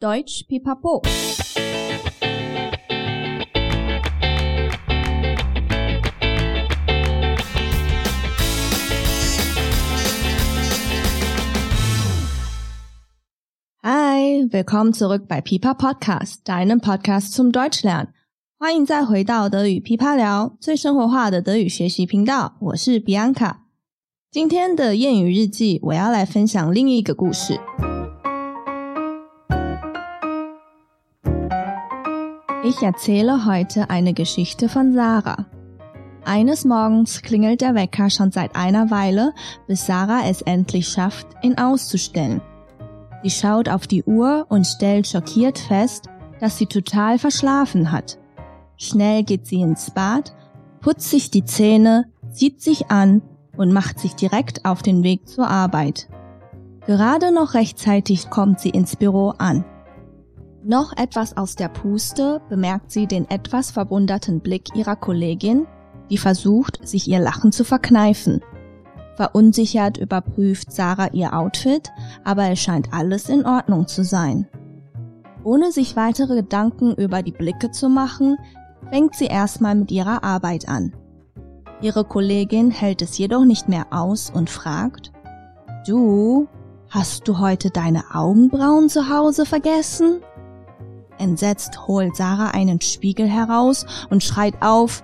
Deutsch Pipapo。Hi, willkommen zurück bei Pipa Podcast, deinem Podcast zum Deutschlernen。欢迎再回到德语噼啪聊，最生活化的德语学习频道。我是 Bianca。今天的谚语日记，我要来分享另一个故事。Ich erzähle heute eine Geschichte von Sarah. Eines Morgens klingelt der Wecker schon seit einer Weile, bis Sarah es endlich schafft, ihn auszustellen. Sie schaut auf die Uhr und stellt schockiert fest, dass sie total verschlafen hat. Schnell geht sie ins Bad, putzt sich die Zähne, zieht sich an und macht sich direkt auf den Weg zur Arbeit. Gerade noch rechtzeitig kommt sie ins Büro an. Noch etwas aus der Puste bemerkt sie den etwas verwunderten Blick ihrer Kollegin, die versucht, sich ihr Lachen zu verkneifen. Verunsichert überprüft Sarah ihr Outfit, aber es scheint alles in Ordnung zu sein. Ohne sich weitere Gedanken über die Blicke zu machen, fängt sie erstmal mit ihrer Arbeit an. Ihre Kollegin hält es jedoch nicht mehr aus und fragt, Du, hast du heute deine Augenbrauen zu Hause vergessen? Entsetzt holt Sarah einen Spiegel heraus und schreit auf,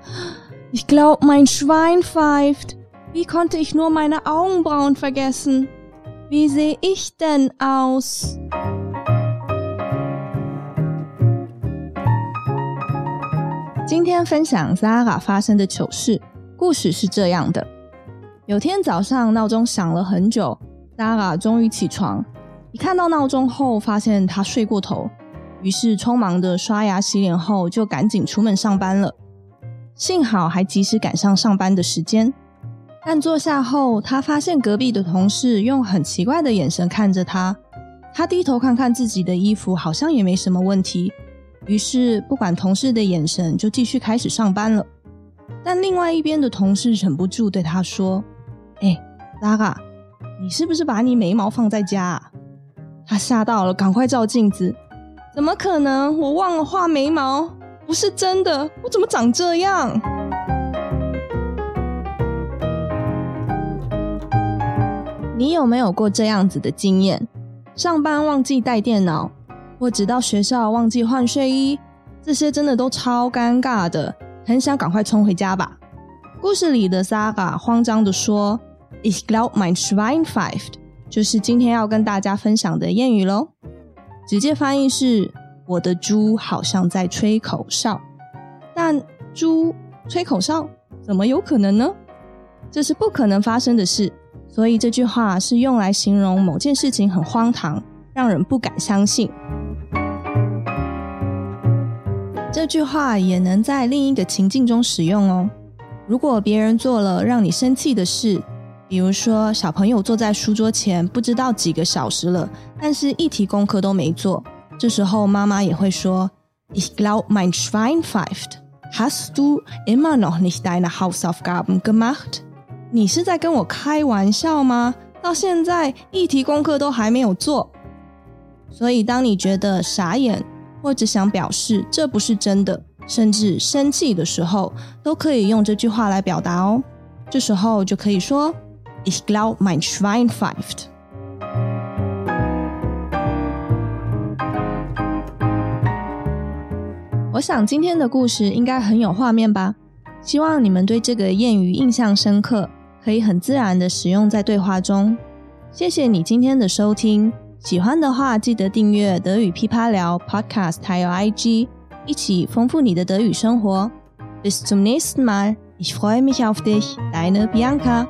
ich glaub, mein Schwein pfeift. Wie konnte ich nur meine Augenbrauen vergessen? Wie sehe ich denn aus? 今天分享 Sarah 发生的糗事。故事是这样的：有天早上闹钟响了很久，Sarah 终于起床。一看到闹钟后，发现她睡过头。 于是匆忙的刷牙洗脸后，就赶紧出门上班了。幸好还及时赶上上班的时间。但坐下后，他发现隔壁的同事用很奇怪的眼神看着他。他低头看看自己的衣服，好像也没什么问题。于是不管同事的眼神，就继续开始上班了。但另外一边的同事忍不住对他说：“哎，拉嘎，你是不是把你眉毛放在家啊？”他吓到了，赶快照镜子。怎么可能？我忘了画眉毛，不是真的。我怎么长这样？你有没有过这样子的经验？上班忘记带电脑，或者到学校忘记换睡衣，这些真的都超尴尬的，很想赶快冲回家吧。故事里的 Saga 慌张的说：“Ich glaub, mein Schwein pfeift”，就是今天要跟大家分享的谚语喽。直接翻译是：我的猪好像在吹口哨，但猪吹口哨怎么有可能呢？这是不可能发生的事，所以这句话是用来形容某件事情很荒唐，让人不敢相信。这句话也能在另一个情境中使用哦。如果别人做了让你生气的事，比如说，小朋友坐在书桌前不知道几个小时了，但是一题功课都没做。这时候妈妈也会说：“Ich glaub, mein Schwein pfeift. Hast du immer noch nicht deine Hausaufgaben gemacht？” 你是在跟我开玩笑吗？到现在一题功课都还没有做。所以，当你觉得傻眼，或者想表示这不是真的，甚至生气的时候，都可以用这句话来表达哦。这时候就可以说。Isglaumainschweinfeift 我想今天的故事应该很有画面吧？希望你们对这个谚语印象深刻，可以很自然的使用在对话中。谢谢你今天的收听，喜欢的话记得订阅德语噼啪聊 Podcast 还有 IG，一起丰富你的德语生活。Bis zum nächsten Mal. Ich freue mich auf dich. Deine Bianca.